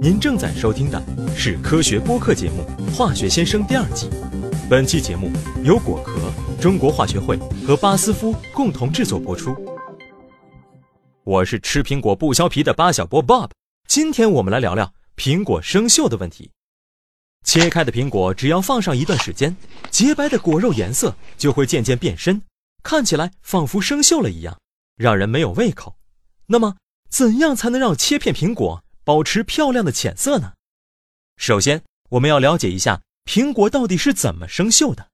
您正在收听的是科学播客节目《化学先生》第二季。本期节目由果壳、中国化学会和巴斯夫共同制作播出。我是吃苹果不削皮的巴小波 Bob。今天我们来聊聊苹果生锈的问题。切开的苹果只要放上一段时间，洁白的果肉颜色就会渐渐变深，看起来仿佛生锈了一样，让人没有胃口。那么，怎样才能让切片苹果？保持漂亮的浅色呢？首先，我们要了解一下苹果到底是怎么生锈的。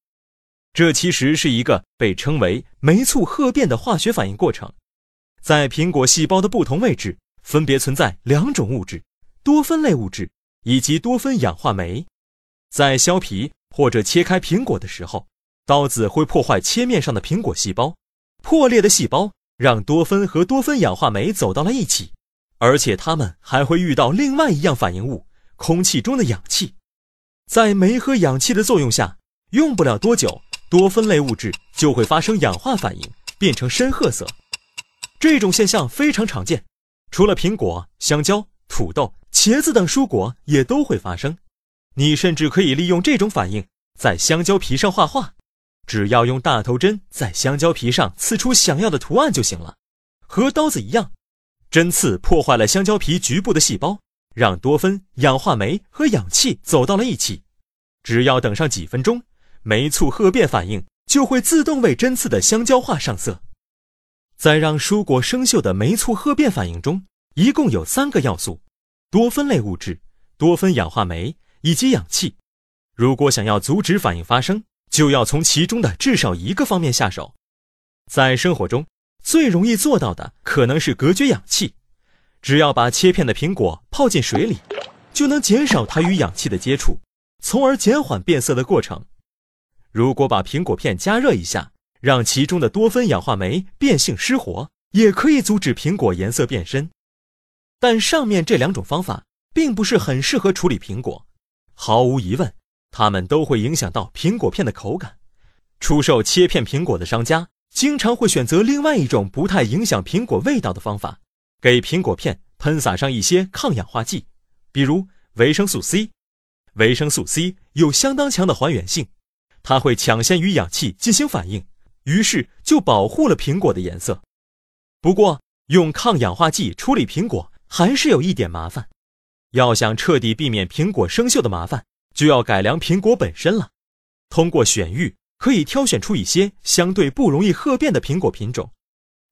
这其实是一个被称为酶促褐变的化学反应过程。在苹果细胞的不同位置，分别存在两种物质：多酚类物质以及多酚氧化酶。在削皮或者切开苹果的时候，刀子会破坏切面上的苹果细胞，破裂的细胞让多酚和多酚氧化酶走到了一起。而且它们还会遇到另外一样反应物——空气中的氧气，在酶和氧气的作用下，用不了多久，多酚类物质就会发生氧化反应，变成深褐色。这种现象非常常见，除了苹果、香蕉、土豆、茄子等蔬果也都会发生。你甚至可以利用这种反应在香蕉皮上画画，只要用大头针在香蕉皮上刺出想要的图案就行了，和刀子一样。针刺破坏了香蕉皮局部的细胞，让多酚、氧化酶和氧气走到了一起。只要等上几分钟，酶促褐变反应就会自动为针刺的香蕉画上色。在让蔬果生锈的酶促褐变反应中，一共有三个要素：多酚类物质、多酚氧化酶以及氧气。如果想要阻止反应发生，就要从其中的至少一个方面下手。在生活中，最容易做到的可能是隔绝氧气，只要把切片的苹果泡进水里，就能减少它与氧气的接触，从而减缓变色的过程。如果把苹果片加热一下，让其中的多酚氧化酶变性失活，也可以阻止苹果颜色变深。但上面这两种方法并不是很适合处理苹果，毫无疑问，它们都会影响到苹果片的口感。出售切片苹果的商家。经常会选择另外一种不太影响苹果味道的方法，给苹果片喷洒上一些抗氧化剂，比如维生素 C。维生素 C 有相当强的还原性，它会抢先与氧气进行反应，于是就保护了苹果的颜色。不过，用抗氧化剂处理苹果还是有一点麻烦。要想彻底避免苹果生锈的麻烦，就要改良苹果本身了，通过选育。可以挑选出一些相对不容易褐变的苹果品种，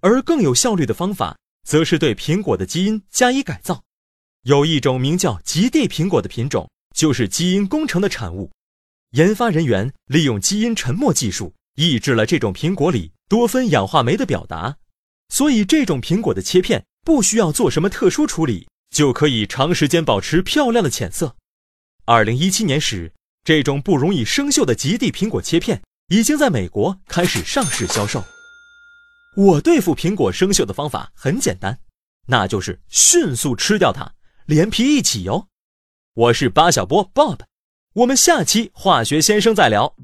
而更有效率的方法，则是对苹果的基因加以改造。有一种名叫极地苹果的品种，就是基因工程的产物。研发人员利用基因沉默技术，抑制了这种苹果里多酚氧化酶的表达，所以这种苹果的切片不需要做什么特殊处理，就可以长时间保持漂亮的浅色。二零一七年时，这种不容易生锈的极地苹果切片。已经在美国开始上市销售。我对付苹果生锈的方法很简单，那就是迅速吃掉它，连皮一起哟。我是巴小波 Bob，我们下期化学先生再聊。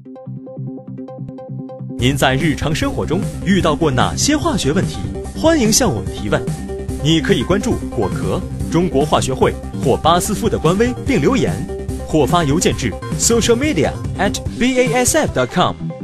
您在日常生活中遇到过哪些化学问题？欢迎向我们提问。你可以关注果壳、中国化学会或巴斯夫的官微并留言，或发邮件至 socialmedia at basf.com。